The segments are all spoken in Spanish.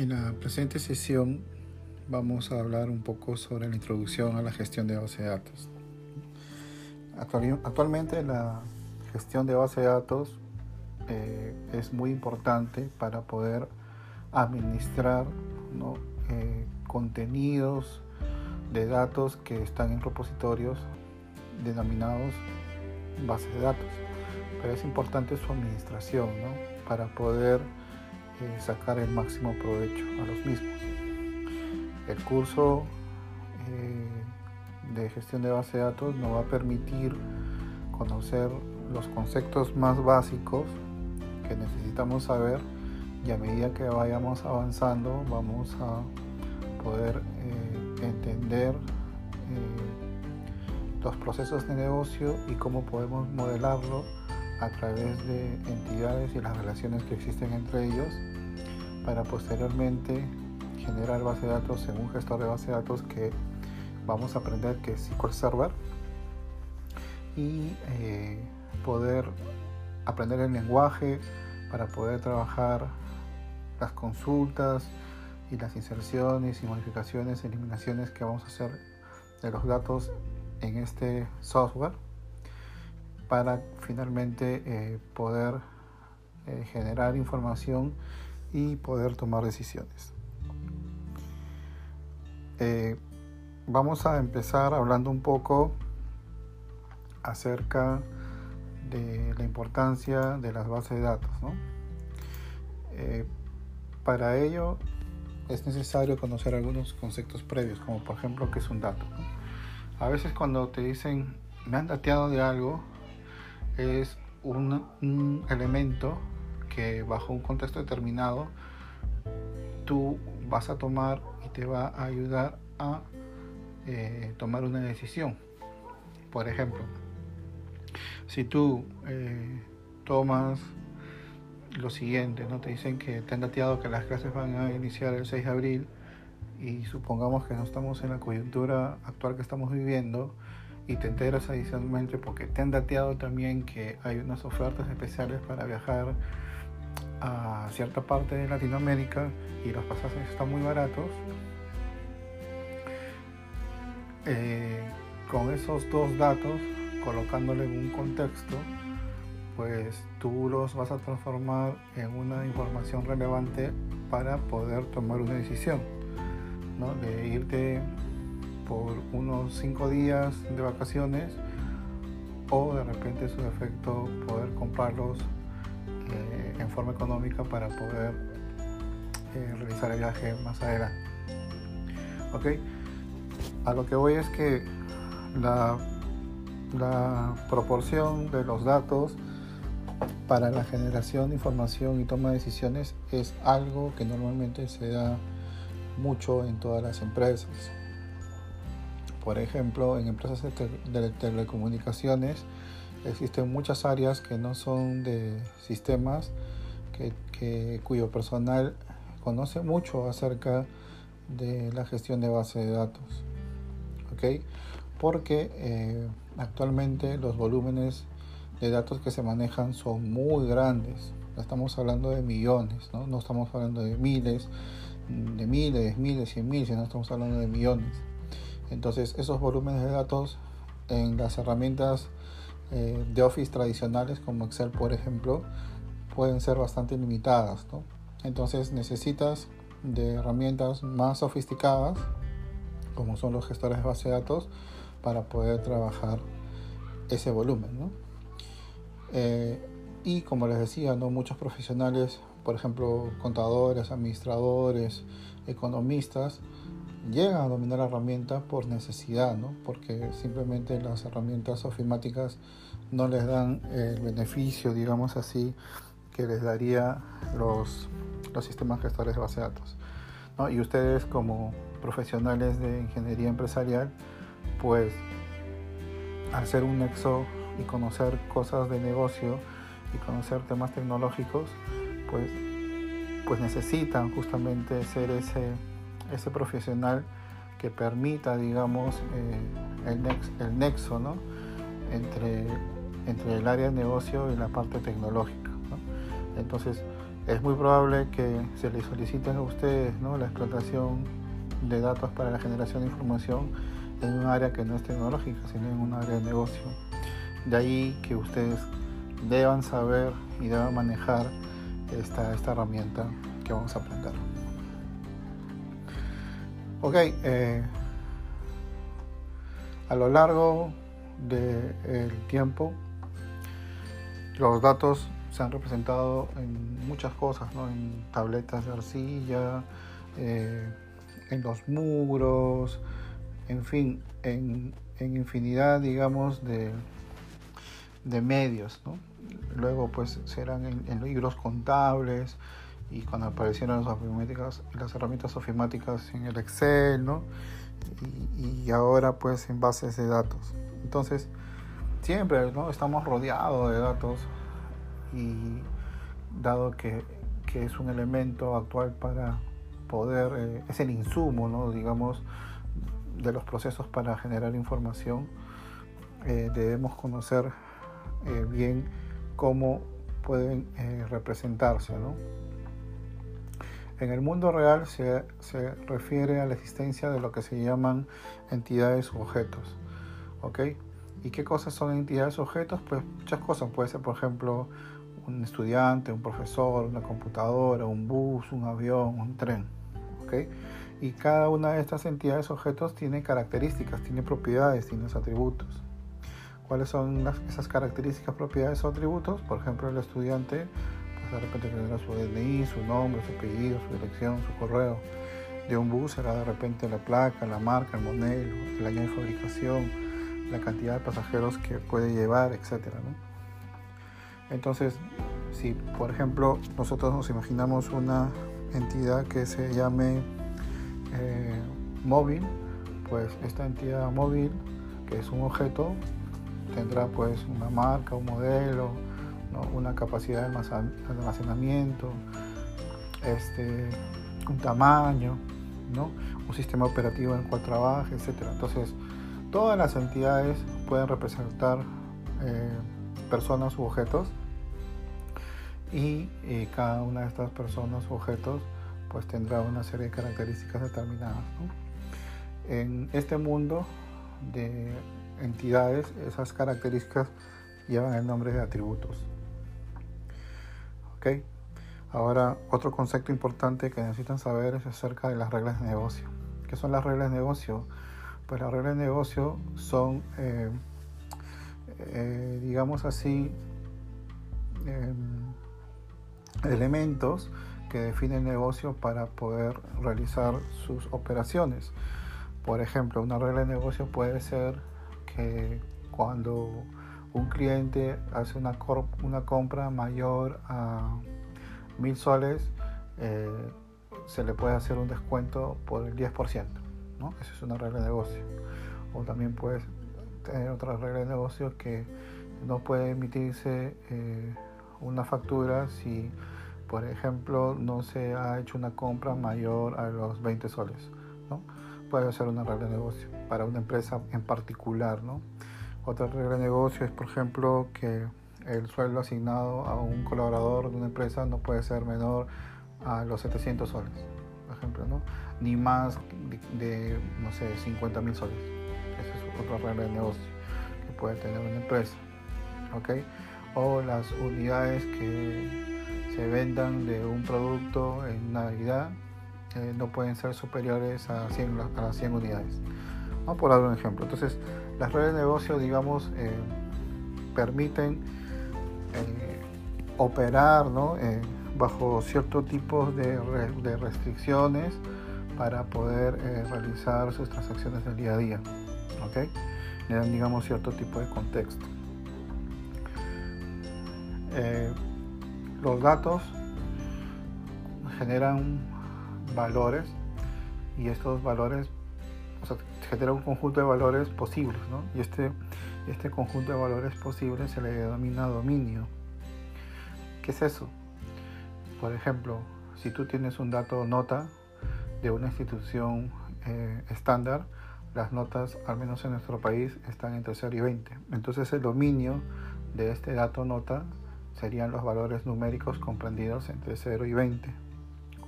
En la presente sesión vamos a hablar un poco sobre la introducción a la gestión de base de datos. Actualmente la gestión de base de datos eh, es muy importante para poder administrar eh, contenidos de datos que están en repositorios denominados bases de datos. Pero es importante su administración para poder eh, sacar el máximo provecho a los mismos. El curso eh, de gestión de base de datos nos va a permitir conocer los conceptos más básicos que necesitamos saber y a medida que vayamos avanzando vamos a poder eh, entender los procesos de negocio y cómo podemos modelarlo a través de entidades y las relaciones que existen entre ellos para posteriormente generar base de datos en un gestor de base de datos que vamos a aprender que es SQL Server y eh, poder aprender el lenguaje para poder trabajar las consultas y las inserciones y modificaciones, eliminaciones que vamos a hacer de los datos en este software para finalmente eh, poder eh, generar información y poder tomar decisiones. Eh, vamos a empezar hablando un poco acerca de la importancia de las bases de datos. para ello es necesario conocer algunos conceptos previos, como por ejemplo qué es un dato. A veces cuando te dicen me han dateado de algo, es un, elemento que bajo un contexto determinado tú vas a tomar y te va a ayudar a eh, tomar una decisión. Por ejemplo, si tú eh, tomas lo siguiente, ¿no? te dicen que te han dateado que las clases van a iniciar el 6 de abril y supongamos que no estamos en la coyuntura actual que estamos viviendo, y te enteras adicionalmente porque te han dateado también que hay unas ofertas especiales para viajar a cierta parte de Latinoamérica y los pasajes están muy baratos. Eh, con esos dos datos, colocándole en un contexto, pues tú los vas a transformar en una información relevante para poder tomar una decisión, ¿no? de irte por unos cinco días de vacaciones o de repente su efecto poder comprarlos en forma económica para poder eh, realizar el viaje más adelante. ¿Ok? A lo que voy es que la, la proporción de los datos para la generación de información y toma de decisiones es algo que normalmente se da mucho en todas las empresas. Por ejemplo, en empresas de, telecomunicaciones existen muchas áreas que no son de sistemas, que, cuyo personal conoce mucho acerca de la gestión de base de datos. ¿Ok? Porque eh, actualmente los volúmenes de datos que se manejan son muy grandes. Estamos hablando de millones, ¿no? No estamos hablando de miles, de miles, miles, y miles, sino estamos hablando de millones. Entonces esos volúmenes de datos en las herramientas eh, de Office tradicionales como Excel por ejemplo pueden ser bastante limitadas. Entonces necesitas de herramientas más sofisticadas como son los gestores de base de datos para poder trabajar ese volumen. Eh, y como les decía, ¿no? muchos profesionales, por ejemplo contadores, administradores, economistas, llegan a dominar la herramienta por necesidad, ¿no? porque simplemente las herramientas ofimáticas no les dan el beneficio, digamos así, que les daría los, los sistemas gestores de base de datos. ¿no? Y ustedes como profesionales de ingeniería empresarial, pues al ser un nexo y conocer cosas de negocio y conocer temas tecnológicos, pues, pues necesitan justamente ser ese ese profesional que permita, digamos, eh, el, nexo ¿no? entre, entre el área de negocio y la parte tecnológica. Entonces, es muy probable que se les soliciten a ustedes ¿no? la explotación de datos para la generación de información en un área que no es tecnológica, sino en un área de negocio. De ahí que ustedes deban saber y deban manejar esta, esta herramienta que vamos a aprender. Ok, eh, a lo largo del tiempo, los datos se han representado en muchas cosas, ¿no? en tabletas de arcilla, eh, en los muros, en fin, en, infinidad, digamos, de, de medios. ¿no? Luego, pues, serán en, libros contables y cuando aparecieron las, las herramientas ofimáticas en el Excel, ¿no? Y, ahora, pues, en bases de datos. Entonces, siempre, ¿no? Estamos rodeados de datos y dado que, es un elemento actual para poder, eh, es el insumo, ¿no? digamos, de los procesos para generar información, eh, debemos conocer eh, bien cómo pueden representarse. ¿no? En el mundo real se, se, refiere a la existencia de lo que se llaman entidades o objetos. ¿ok? ¿Y qué cosas son entidades o objetos? Pues muchas cosas. Puede ser, por ejemplo, un estudiante, un profesor, una computadora, un bus, un avión, un tren. ¿okay? Y cada una de estas entidades objetos tiene características, tiene propiedades, tiene atributos. ¿Cuáles son esas características, propiedades o atributos? Por ejemplo, el estudiante de repente tendrá su DNI, su nombre, su apellido, su dirección, su correo. De un bus será de repente la placa, la marca, el modelo, el año de fabricación, la cantidad de pasajeros que puede llevar, etc. ¿no? Entonces, si por ejemplo nosotros nos imaginamos una entidad que se llame eh, móvil, pues esta entidad móvil, que es un objeto, tendrá pues una marca, un modelo, una capacidad de almacenamiento, este, un tamaño, ¿no? un sistema operativo en el cual trabaja, etc. Entonces, todas las entidades pueden representar eh, personas u objetos y eh, cada una de estas personas o objetos pues tendrá una serie de características determinadas. En este mundo de entidades, esas características llevan el nombre de atributos. ¿Ok? Ahora, otro concepto importante que necesitan saber es acerca de las reglas de negocio. ¿Qué son las reglas de negocio? Pues las reglas de negocio son, eh, eh, digamos así, em, elementos que definen el negocio para poder realizar sus operaciones. Por ejemplo, una regla de negocio puede ser que cuando un cliente hace una, una compra mayor a mil soles, eh, se le puede hacer un descuento por el 10%. ¿no? Esa es una regla de negocio. O también puede tener otra regla de negocio que no puede emitirse eh, una factura si, por ejemplo, no se ha hecho una compra mayor a los 20 soles. ¿no? Puede ser una regla de negocio para una empresa en particular. ¿no? Otra regla de negocio es, por ejemplo, que el sueldo asignado a un colaborador de una empresa no puede ser menor a los 700 soles, por ejemplo, ¿no? ni más de, no sé, 50 mil soles. Esa es otra regla de negocio que puede tener una empresa. ¿okay? o las unidades que se vendan de un producto en Navidad eh, no pueden ser superiores a, 100, a las 100 unidades. Vamos por dar un ejemplo. Entonces, las redes de negocio, digamos, eh, permiten eh, operar bajo cierto tipo de, de, restricciones para poder realizar sus transacciones del día a día. ¿ok? Le dan, digamos, cierto tipo de contexto. Eh, los datos generan valores y estos valores o sea, generan un conjunto de valores posibles ¿no? y este, este conjunto de valores posibles se le denomina dominio ¿qué es eso? por ejemplo si tú tienes un dato nota de una institución eh, estándar las notas al menos en nuestro país están entre 0 y 20 entonces el dominio de este dato nota serían los valores numéricos comprendidos entre 0 y 20,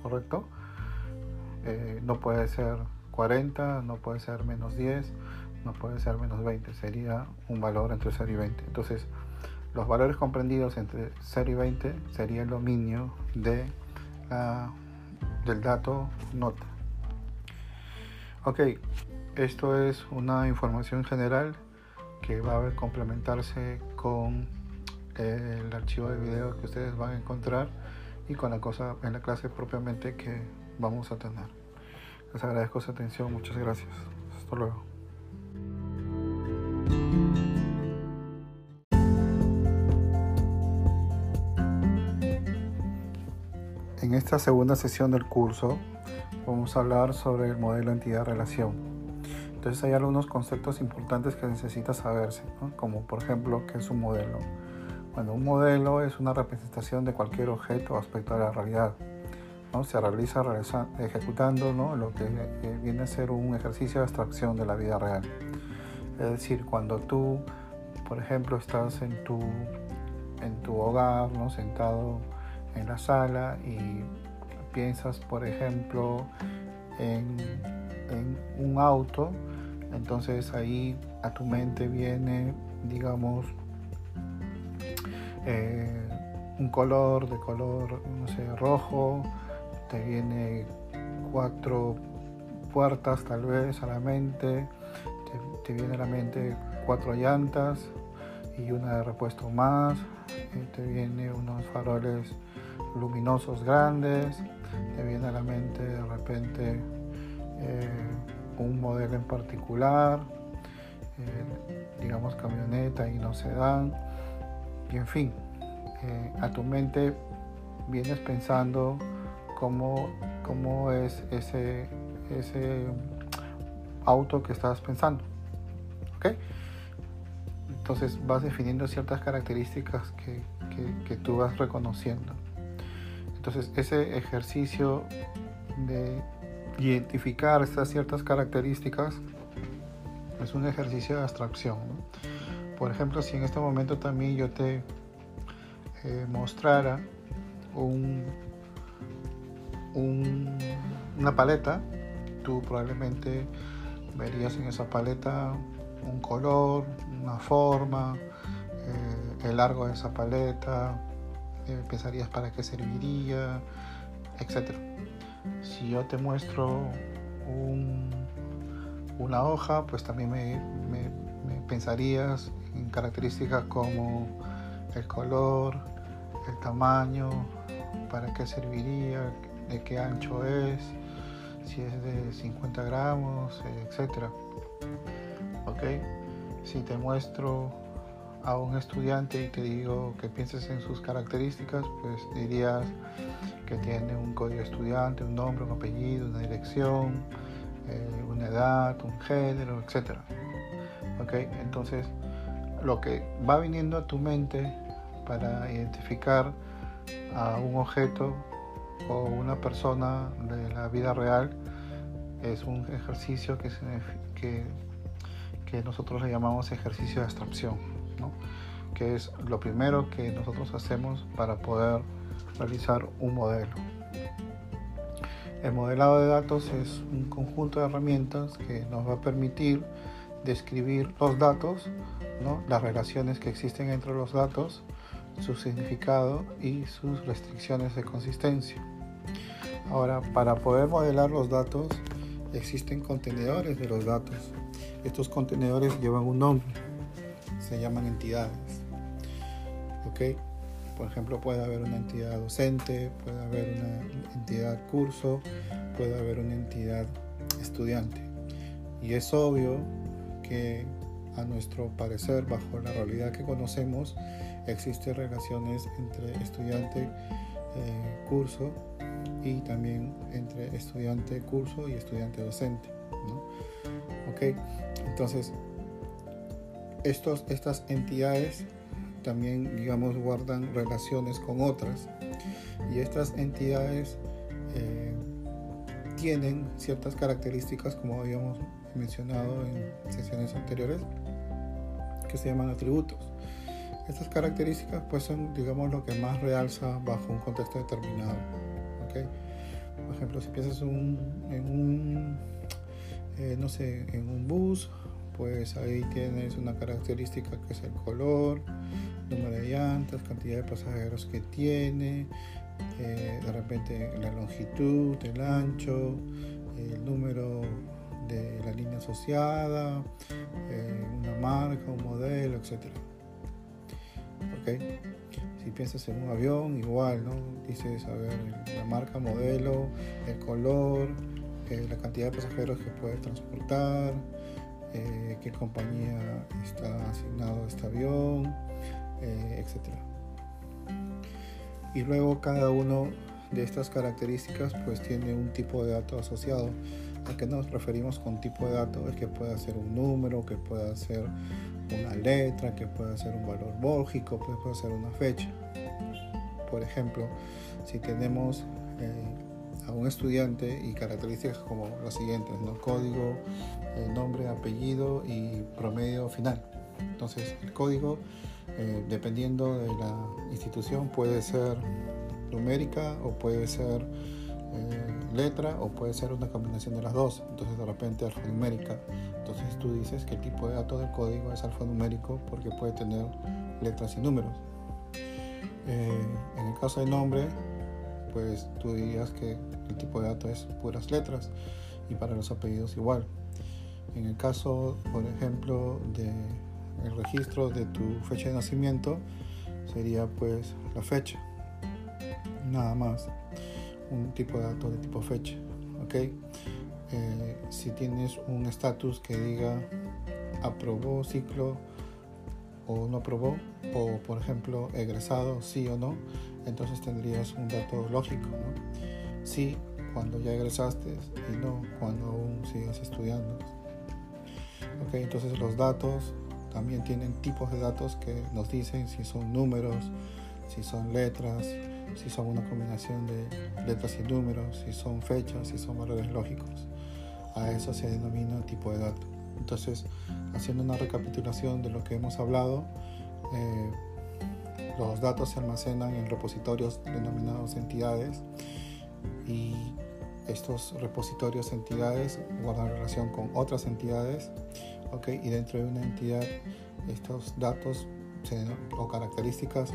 ¿correcto? Eh, no puede ser 40, no puede ser menos 10, no puede ser menos 20, sería un valor entre 0 y 20. Entonces, los valores comprendidos entre 0 y 20 sería el dominio de, del dato nota. Ok, esto es una información general que va a complementarse con el archivo de video que ustedes van a encontrar y con la cosa en la clase propiamente que vamos a tener. Les agradezco su atención, muchas gracias. Hasta luego. En esta segunda sesión del curso vamos a hablar sobre el modelo entidad-relación. Entonces hay algunos conceptos importantes que necesita saberse, como por ejemplo qué es un modelo. Bueno, un modelo es una representación de cualquier objeto o aspecto de la realidad. ¿No? Se realiza ejecutando lo que viene a ser un ejercicio de abstracción de la vida real. Es decir, cuando tú, por ejemplo, estás en tu, en tu hogar, ¿no? sentado en la sala y piensas, por ejemplo, en, en un auto, entonces ahí a tu mente viene, digamos, eh, un color de color, no sé, rojo, te viene cuatro puertas tal vez a la mente, te, viene a la mente cuatro llantas y una de repuesto más, eh, te viene unos faroles luminosos grandes, te viene a la mente de repente eh, un modelo en particular, eh, digamos camioneta y no sedán, y en fin, a tu mente vienes pensando cómo, cómo es ese, ese auto que estás pensando. ¿ok? Entonces vas definiendo ciertas características que, que tú vas reconociendo. Entonces ese ejercicio de identificar estas ciertas características es un ejercicio de abstracción. Por ejemplo, si en este momento también yo te eh, mostrara un, una paleta, tú probablemente verías en esa paleta un color, una forma, eh, el largo de esa paleta, eh, pensarías para qué serviría, etc si yo te muestro una hoja, pues también me, pensarías en características como el color, el tamaño, para qué serviría, de qué ancho es, si es de 50 gramos, etc. ¿Ok? Si te muestro a un estudiante y te digo que pienses en sus características, pues dirías que tiene un código estudiante, un nombre, un apellido, una dirección, eh, una edad, un género, etc. ¿Okay? Entonces, lo que va viniendo a tu mente para identificar a un objeto o una persona de la vida real es un ejercicio que, nosotros le llamamos ejercicio de abstracción, que es lo primero que nosotros hacemos para poder realizar un modelo. El modelado de datos es un conjunto de herramientas que nos va a permitir describir los datos, las relaciones que existen entre los datos, su significado y sus restricciones de consistencia. Ahora, para poder modelar los datos, existen contenedores de los datos. Estos contenedores llevan un nombre, se llaman entidades. ¿ok? Por ejemplo, puede haber una entidad docente, puede haber una entidad curso, puede haber una entidad estudiante. Y es obvio que a nuestro parecer, bajo la realidad que conocemos, existen relaciones entre estudiante eh, curso y también entre estudiante curso y estudiante docente. ¿Ok? Entonces, estos, estas entidades también, digamos, guardan relaciones con otras. Y estas entidades eh, tienen ciertas características, como habíamos mencionado en sesiones anteriores, que se llaman atributos. Estas características pues son digamos lo que más realza bajo un contexto determinado. Por ejemplo, si piensas en un, eh, no sé, en un bus, pues ahí tienes una característica que es el color, número de llantas, cantidad de pasajeros que tiene, eh, de repente la longitud, el ancho, el número de la línea asociada, eh, una marca, un modelo, etc. ¿Okay? Si piensas en un avión, igual, ¿no? Dices, a ver, la marca, modelo, el color, eh, la cantidad de pasajeros que puede transportar, eh, qué compañía está asignado a este avión, eh, etc. Y luego cada uno de estas características pues tiene un tipo de dato asociado. ¿A qué nos referimos con tipo de dato? Es que puede ser un número, que pueda ser una letra, que pueda ser un valor que puede ser una fecha. Por ejemplo, si tenemos eh, a un estudiante y características como las siguientes, ¿no? código, el nombre, apellido y promedio final. Entonces el código, eh, dependiendo de la institución, puede ser numérica o puede ser eh, letra o puede ser una combinación de las dos. Entonces de repente alfanumérica. Entonces tú dices que el tipo de dato del código es alfanumérico porque puede tener letras y números. Eh, en el caso del nombre, pues tú dirías que el tipo de dato es puras letras y para los apellidos igual. En el caso, por ejemplo, de el registro de tu fecha de nacimiento, sería pues la fecha. Nada más. Un tipo de dato de tipo fecha. ¿Ok? Eh, si tienes un estatus que diga aprobó ciclo o no aprobó, o por ejemplo egresado, sí o no, entonces tendrías un dato lógico. ¿no? Sí, cuando ya egresaste y no cuando aún sigues estudiando. Okay, entonces los datos también tienen tipos de datos que nos dicen si son números, si son letras, si son una combinación de letras y números, si son fechas, si son valores lógicos. A eso se denomina tipo de dato. Entonces, haciendo una recapitulación de lo que hemos hablado, eh, los datos se almacenan en repositorios denominados entidades y estos repositorios entidades guardan relación con otras entidades okay, y dentro de una entidad estos datos o características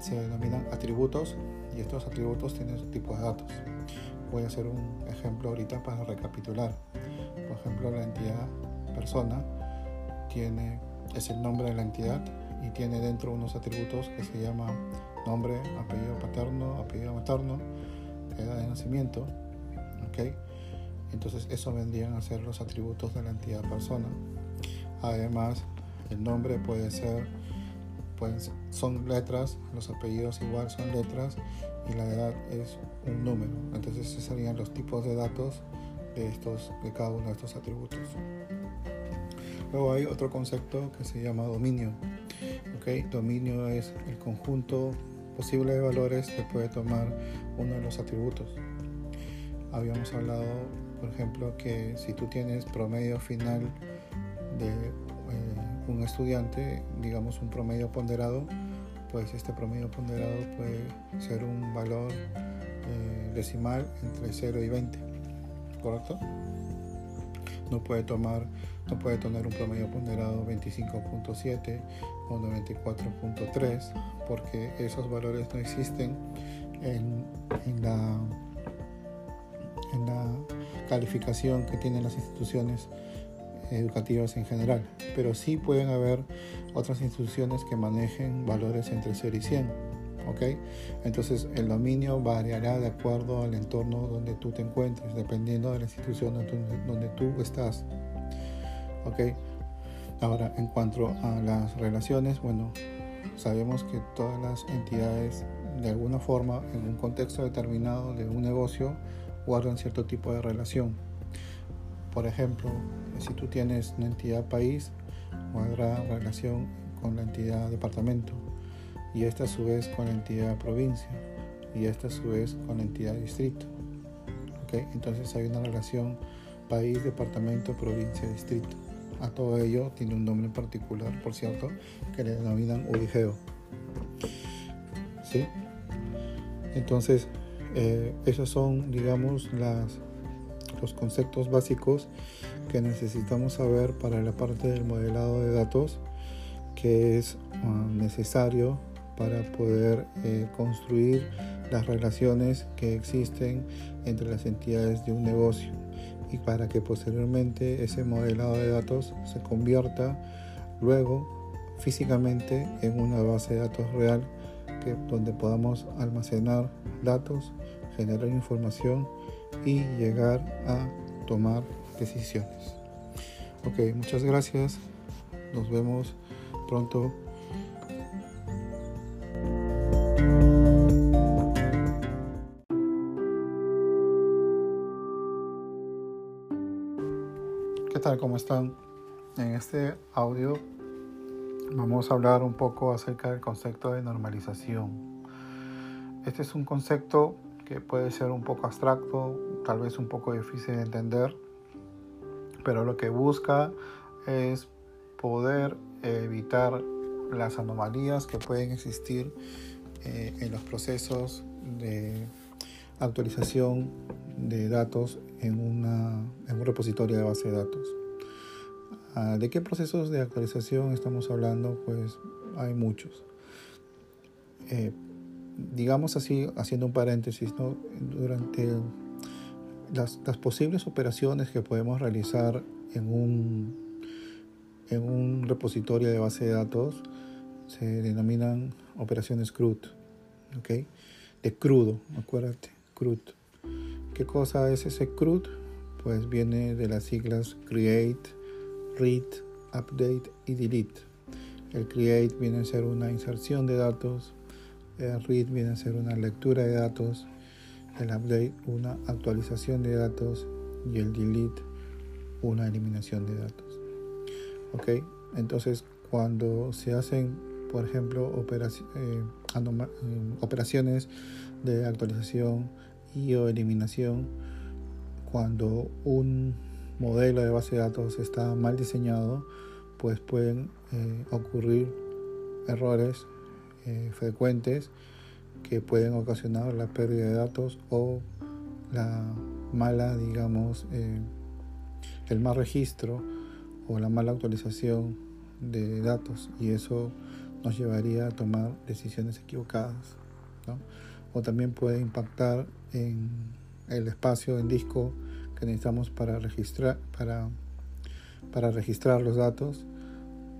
se denominan atributos y estos atributos tienen su tipo de datos. Voy a hacer un ejemplo ahorita para recapitular. Por ejemplo, la entidad persona tiene, es el nombre de la entidad y tiene dentro unos atributos que se llaman nombre, apellido paterno, apellido materno, edad de nacimiento, ¿ok? Entonces eso vendrían a ser los atributos de la entidad persona. Además, el nombre puede ser, pues, son letras, los apellidos igual son letras y la edad es un número. Entonces esos serían los tipos de datos de, estos, de cada uno de estos atributos. Luego hay otro concepto que se llama dominio. ¿okay? Dominio es el conjunto posible de valores que puede tomar uno de los atributos. Habíamos hablado, por ejemplo, que si tú tienes promedio final de eh, un estudiante, digamos un promedio ponderado, pues este promedio ponderado puede ser un valor eh, decimal entre 0 y 20, ¿correcto? No puede tomar, no puede tener un promedio ponderado 25.7 o 94.3 porque esos valores no existen en, la calificación que tienen las instituciones educativas en general, pero sí pueden haber otras instituciones que manejen valores entre 0 y 100. ¿ok? Entonces el dominio variará de acuerdo al entorno donde tú te encuentres, dependiendo de la institución donde, tú estás. ¿ok? Ahora, en cuanto a las relaciones, bueno, sabemos que todas las entidades de alguna forma en un contexto determinado de un negocio guardan cierto tipo de relación. Por ejemplo, si tú tienes una entidad país, guarda relación con la entidad departamento y esta a su vez con la entidad provincia y esta a su vez con la entidad distrito. ¿Okay? Entonces hay una relación país, departamento, provincia, distrito. A todo ello tiene un nombre particular, por cierto, que le denominan UIGEO. ¿sí? Entonces, eh, esos son, digamos, las, los conceptos básicos que necesitamos saber para la parte del modelado de datos que es ah, necesario para poder eh, construir las relaciones que existen entre las entidades de un negocio y para que posteriormente ese modelado de datos se convierta luego físicamente en una base de datos real que, donde podamos almacenar datos, generar información y llegar a tomar decisiones. Ok, muchas gracias. Nos vemos pronto. ¿Qué tal? ¿Cómo están? En este audio vamos a hablar un poco acerca del concepto de normalización. Este es un concepto que puede ser un poco abstracto, tal vez un poco difícil de entender, pero lo que busca es poder evitar las anomalías que pueden existir eh, en los procesos de actualización de datos en, una, en un repositorio de base de datos. Ah, ¿De qué procesos de actualización estamos hablando? Pues hay muchos. Eh, digamos así, haciendo un paréntesis, ¿no? durante las, posibles operaciones que podemos realizar en un en un repositorio de base de datos se denominan operaciones CRUD, ¿ok? De crudo, acuérdate, CRUD. ¿Qué cosa es ese CRUD? Pues viene de las siglas Create, Read, Update y Delete. El Create viene a ser una inserción de datos, el Read viene a ser una lectura de datos, el Update una actualización de datos y el Delete una eliminación de datos. ¿ok? Entonces, cuando se hacen, por ejemplo, eh, eh, operaciones de actualización y o eliminación, cuando un modelo de base de datos está mal diseñado, pues pueden eh, ocurrir errores frecuentes que pueden ocasionar la pérdida de datos o la mala, digamos, el mal registro o la mala actualización de datos y eso nos llevaría a tomar decisiones equivocadas. O también puede impactar en el espacio en disco que necesitamos para registrar, para, para registrar los datos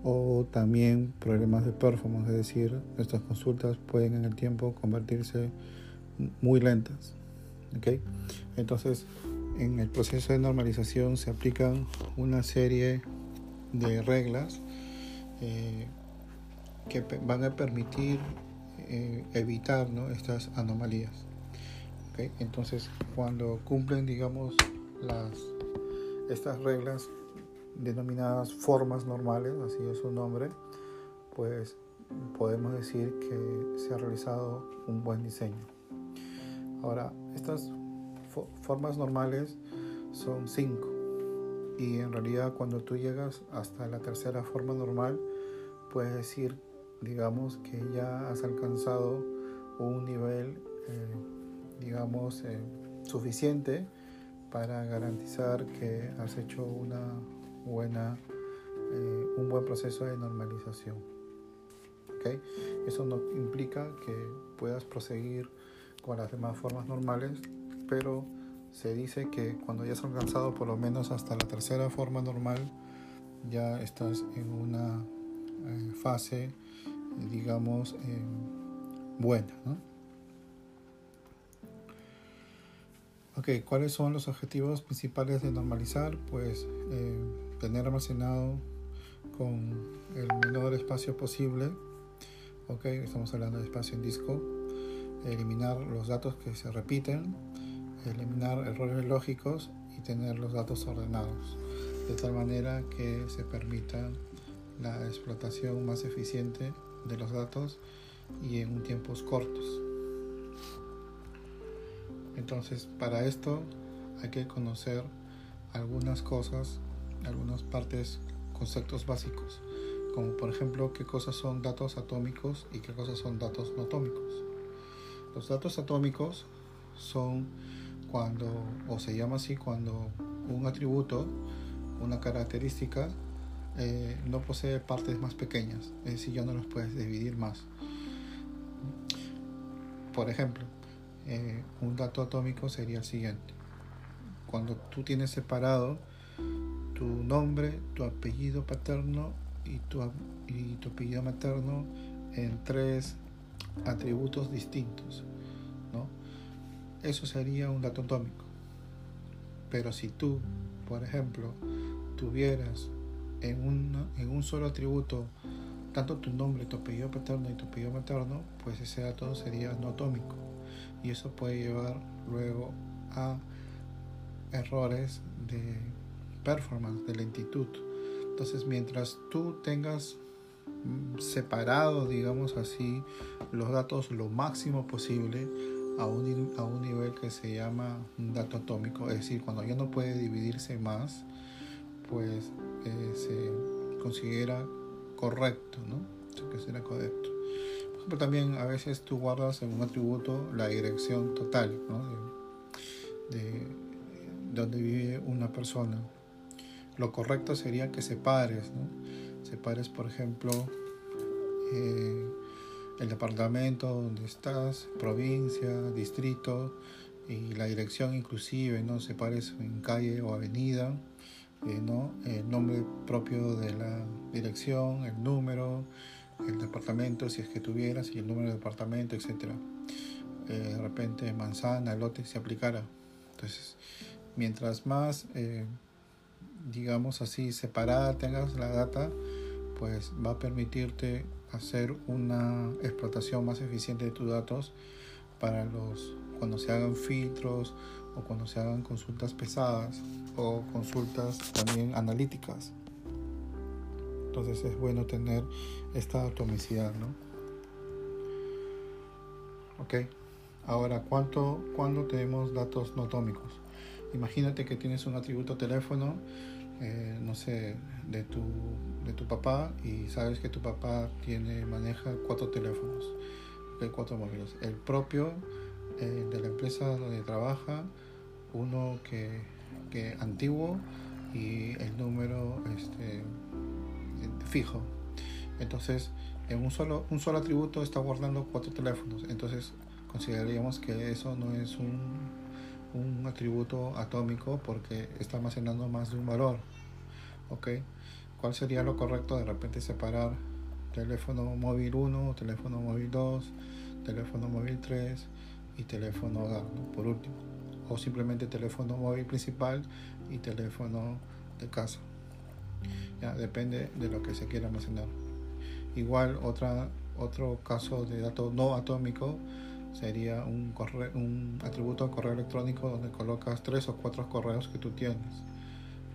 o también problemas de performance, es decir, nuestras consultas pueden en el tiempo convertirse muy lentas. ¿okay? Entonces, en el proceso de normalización se aplican una serie de reglas eh, que van a permitir eh, evitar estas anomalías. Entonces, cuando cumplen, digamos, las, estas reglas denominadas formas normales, así es su nombre, pues podemos decir que se ha realizado un buen diseño. Ahora, estas formas normales son cinco y en realidad cuando tú llegas hasta la tercera forma normal, puedes decir, digamos, que ya has alcanzado un nivel, eh, digamos, eh, suficiente para garantizar que has hecho una buena, eh, un buen proceso de normalización. ¿Okay? Eso no implica que puedas proseguir con las demás formas normales, pero se dice que cuando ya has alcanzado por lo menos hasta la tercera forma normal, ya estás en una eh, fase, digamos, eh, buena. Ok, ¿cuáles son los objetivos principales de normalizar? Pues eh, tener almacenado con el menor espacio posible. Ok, estamos hablando de espacio en disco. Eliminar los datos que se repiten eliminar errores lógicos y tener los datos ordenados, de tal manera que se permita la explotación más eficiente de los datos y en tiempos cortos. Entonces, para esto hay que conocer algunas cosas, algunas partes, conceptos básicos, como por ejemplo qué cosas son datos atómicos y qué cosas son datos no atómicos. Los datos atómicos son cuando, o se llama así, cuando un atributo, una característica, eh, no posee partes más pequeñas, es decir, ya no los puedes dividir más. Por ejemplo, eh, un dato atómico sería el siguiente. Cuando tú tienes separado tu nombre, tu apellido paterno y tu, y tu apellido materno en tres atributos distintos, ¿no? Eso sería un dato atómico. Pero si tú, por ejemplo, tuvieras en, un en un solo atributo tanto tu nombre, tu apellido paterno y tu apellido materno, pues ese dato sería no atómico. Y eso puede llevar luego a errores de performance, de lentitud. Entonces, mientras tú tengas mm, separado, digamos así, los datos lo máximo posible a un, a un nivel que se llama un dato atómico, es decir, cuando ya no puede dividirse más, pues eh, se considera correcto, ¿no? que será correcto. Ejemplo, también a veces tú guardas en un atributo la dirección total, ¿no? De, de donde vive una persona. Lo correcto sería que separes, ¿no? Separes, por ejemplo, eh, el departamento donde estás, provincia, distrito y la dirección inclusive, ¿no? Separes en calle o avenida eh, ¿no? el nombre propio de la dirección, el número, el departamento, si es que tuvieras, y el número de departamento, etc. Eh, de repente manzana, lote, se aplicara. Entonces, mientras más, eh, digamos así, separada tengas la data, pues va a permitirte hacer una explotación más eficiente de tus datos para los cuando se hagan filtros o cuando se hagan consultas pesadas o consultas también analíticas. Entonces es bueno tener esta atomicidad, ¿no? Ok, ahora, ¿cuánto, ¿cuándo tenemos datos no atómicos? Imagínate que tienes un atributo teléfono, eh, no sé, de tu, de tu papá y sabes que tu papá tiene, maneja cuatro teléfonos, cuatro móviles. El propio eh, de la empresa donde trabaja, uno que, que antiguo y el número este, fijo. Entonces, en un solo, un solo atributo está guardando cuatro teléfonos. Entonces, consideraríamos que eso no es un, un atributo atómico porque está almacenando más de un valor. ¿Ok? ¿Cuál sería lo correcto? De repente separar teléfono móvil 1, teléfono móvil 2, teléfono móvil 3 y teléfono hogar, por último o simplemente teléfono móvil principal y teléfono de casa. Depende de lo que se quiera almacenar. Igual otra, otro caso de dato no atómico sería un, correo, un atributo de correo electrónico donde colocas tres o cuatro correos que tú tienes.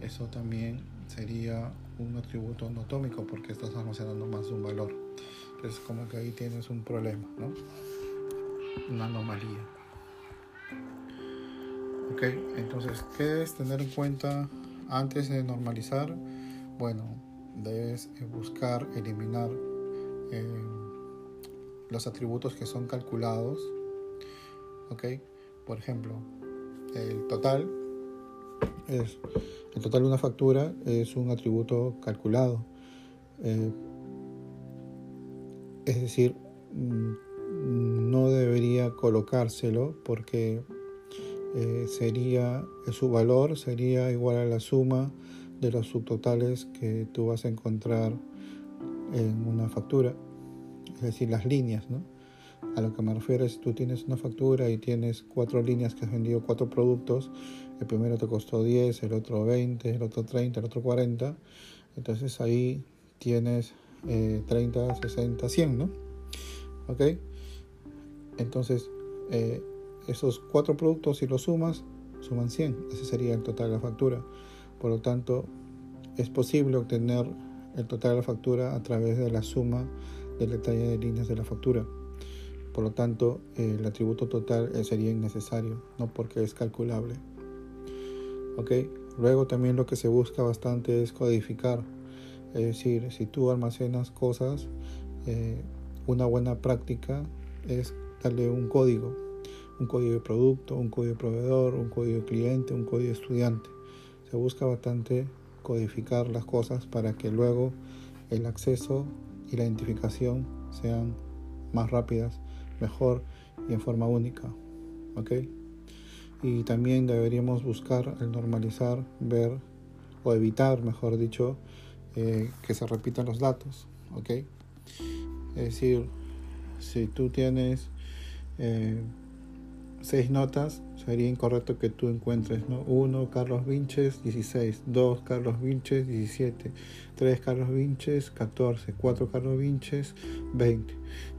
Eso también sería un atributo no atómico porque estás almacenando más de un valor. Entonces como que ahí tienes un problema, ¿no? Una anomalía. Ok, entonces, ¿qué debes tener en cuenta antes de normalizar? Bueno, debes buscar eliminar eh, los atributos que son calculados. Ok, por ejemplo, el total es el total de una factura es un atributo calculado. Eh, es decir, mm, no debería colocárselo porque eh, sería, su valor sería igual a la suma de los subtotales que tú vas a encontrar en una factura, es decir, las líneas, ¿no? A lo que me refiero es, tú tienes una factura y tienes cuatro líneas que has vendido cuatro productos, el primero te costó 10, el otro 20, el otro 30, el otro 40, entonces ahí tienes 30, 60, 100, ¿no? ¿Ok? Entonces, eh, esos cuatro productos, si los sumas, suman 100. Ese sería el total de la factura. Por lo tanto, es posible obtener el total de la factura a través de la suma del detalle de líneas de la factura. Por lo tanto, el atributo total sería innecesario, no porque es calculable. ¿Ok? Luego también lo que se busca bastante es codificar. Es decir, si tú almacenas cosas, eh, una buena práctica es darle un código, un código de producto, un código de proveedor, un código de cliente, un código de estudiante. Se busca bastante codificar las cosas para que luego el acceso y la identificación sean más rápidas, mejor y en forma única. ¿Ok? Y también deberíamos buscar el normalizar, ver o evitar, mejor dicho, eh, que se repitan los datos. ¿Ok? Es decir, si tú tienes eh, seis notas, sería incorrecto que tú encuentres, ¿no? 1 Carlos Vinches 16, 2 Carlos Vinches 17, 3 Carlos Vinches 14, 4 Carlos Vinches 20.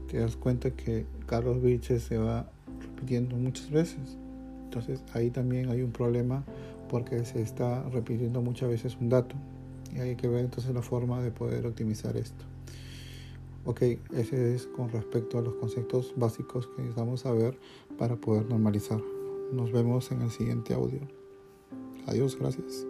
Te das cuenta que Carlos Vinches se va repitiendo muchas veces. Entonces ahí también hay un problema porque se está repitiendo muchas veces un dato. Y hay que ver entonces la forma de poder optimizar esto. Ok, ese es con respecto a los conceptos básicos que necesitamos saber para poder normalizar. Nos vemos en el siguiente audio. Adiós, gracias.